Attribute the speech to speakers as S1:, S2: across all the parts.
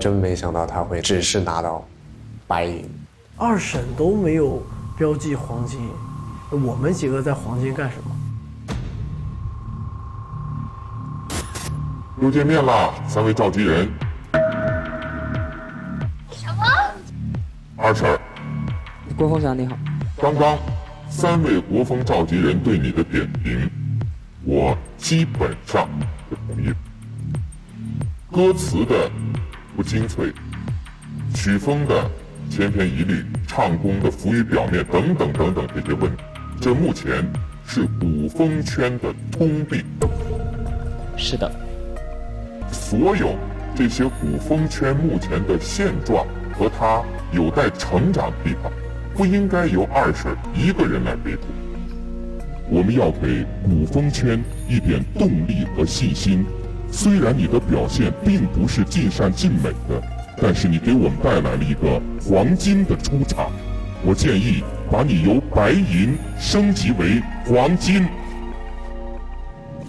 S1: 真没想到他会只是拿到白银。
S2: 二审都没有标记黄金，我们几个在黄金干什么？
S3: 又见面了，三位召集人。
S4: 什么？
S3: 二婶，
S5: 郭峰长你好。
S3: 刚刚三位国风召集人对你的点评，我基本上同意。歌词的不精粹，曲风的千篇一律，唱功的浮于表面，等等等等这些问题，这目前是古风圈的通病。
S5: 是的。
S3: 所有这些古风圈目前的现状和它有待成长的地方，不应该由二婶一个人来背负。我们要给古风圈一点动力和信心。虽然你的表现并不是尽善尽美的，但是你给我们带来了一个黄金的出场。我建议把你由白银升级为黄金。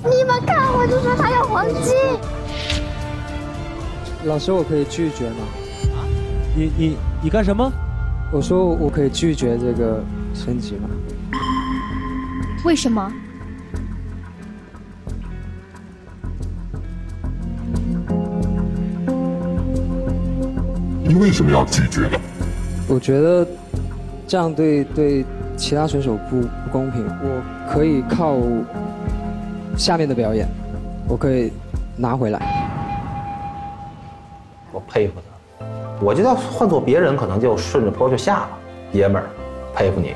S4: 你们看，我就说他要黄金。
S5: 老师，我可以拒绝吗？
S6: 啊？你你你干什么？
S5: 我说我可以拒绝这个升级吗？
S4: 为什么？
S3: 你为什么要拒绝呢？
S5: 我觉得这样对对其他选手不不公平。我可以靠下面的表演，我可以拿回来。
S7: 我佩服他，我觉得换做别人可能就顺着坡就下了。爷们儿，佩服你，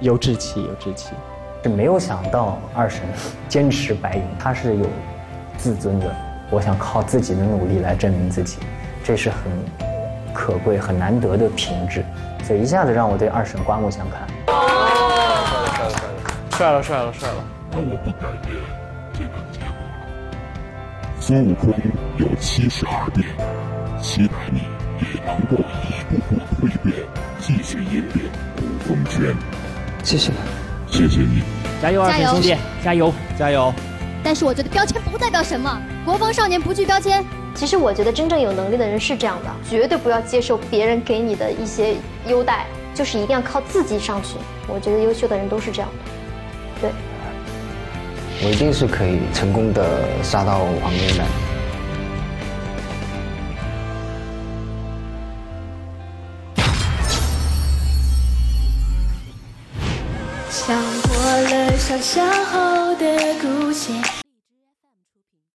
S8: 有志气，有志气。
S9: 是没有想到二神坚持白银，他是有自尊的。我想靠自己的努力来证明自己，这是很可贵、很难得的品质。所以一下子让我对二审刮目相看。
S2: 帅了，帅了，帅了！
S3: 那我不改变这个结果了。孙悟空有七十二变。期待你也能够一步步蜕变，继续引领古风圈。
S5: 谢谢，
S3: 谢谢你，
S6: 加油，二神兄弟，加油，加油！
S4: 但是我觉得标签不代表什么，国风少年不惧标签。
S10: 其实我觉得真正有能力的人是这样的，绝对不要接受别人给你的一些优待，就是一定要靠自己上去。我觉得优秀的人都是这样的，对。
S9: 我一定是可以成功的杀到黄金的。
S11: 想过了，想象后。